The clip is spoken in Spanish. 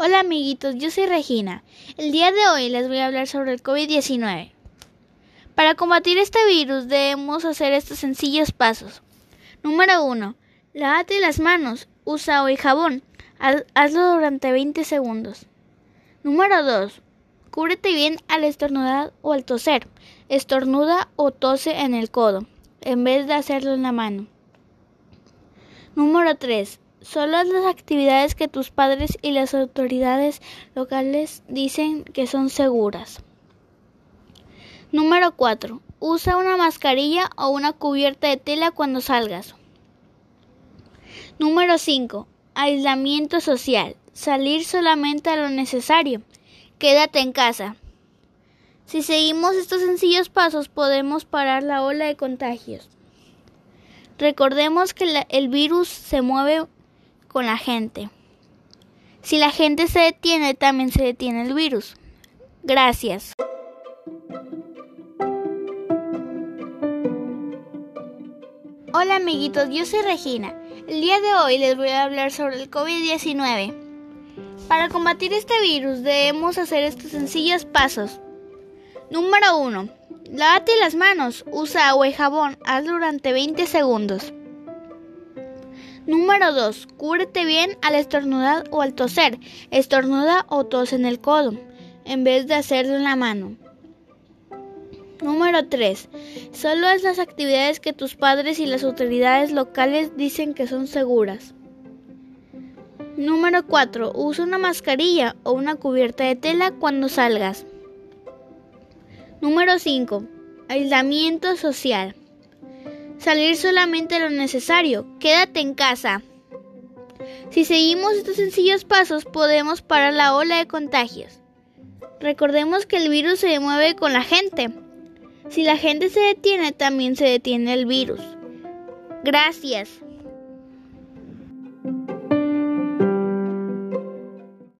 Hola amiguitos, yo soy Regina. El día de hoy les voy a hablar sobre el COVID-19. Para combatir este virus debemos hacer estos sencillos pasos. Número 1. Lávate las manos. Usa hoy jabón. Hazlo durante 20 segundos. Número 2. Cúbrete bien al estornudar o al toser. Estornuda o tose en el codo, en vez de hacerlo en la mano. Número 3. Solo las actividades que tus padres y las autoridades locales dicen que son seguras. Número 4. Usa una mascarilla o una cubierta de tela cuando salgas. Número 5. Aislamiento social. Salir solamente a lo necesario. Quédate en casa. Si seguimos estos sencillos pasos podemos parar la ola de contagios. Recordemos que el virus se mueve con la gente. Si la gente se detiene, también se detiene el virus. Gracias. Hola amiguitos, yo soy Regina. El día de hoy les voy a hablar sobre el COVID-19. Para combatir este virus debemos hacer estos sencillos pasos. Número 1. Lávate las manos, usa agua y jabón, hazlo durante 20 segundos. Número 2. Cúbrete bien al estornudar o al toser. Estornuda o tos en el codo, en vez de hacerlo en la mano. Número 3. Solo es las actividades que tus padres y las autoridades locales dicen que son seguras. Número 4. Usa una mascarilla o una cubierta de tela cuando salgas. Número 5. Aislamiento social. Salir solamente lo necesario. Quédate en casa. Si seguimos estos sencillos pasos podemos parar la ola de contagios. Recordemos que el virus se mueve con la gente. Si la gente se detiene, también se detiene el virus. Gracias.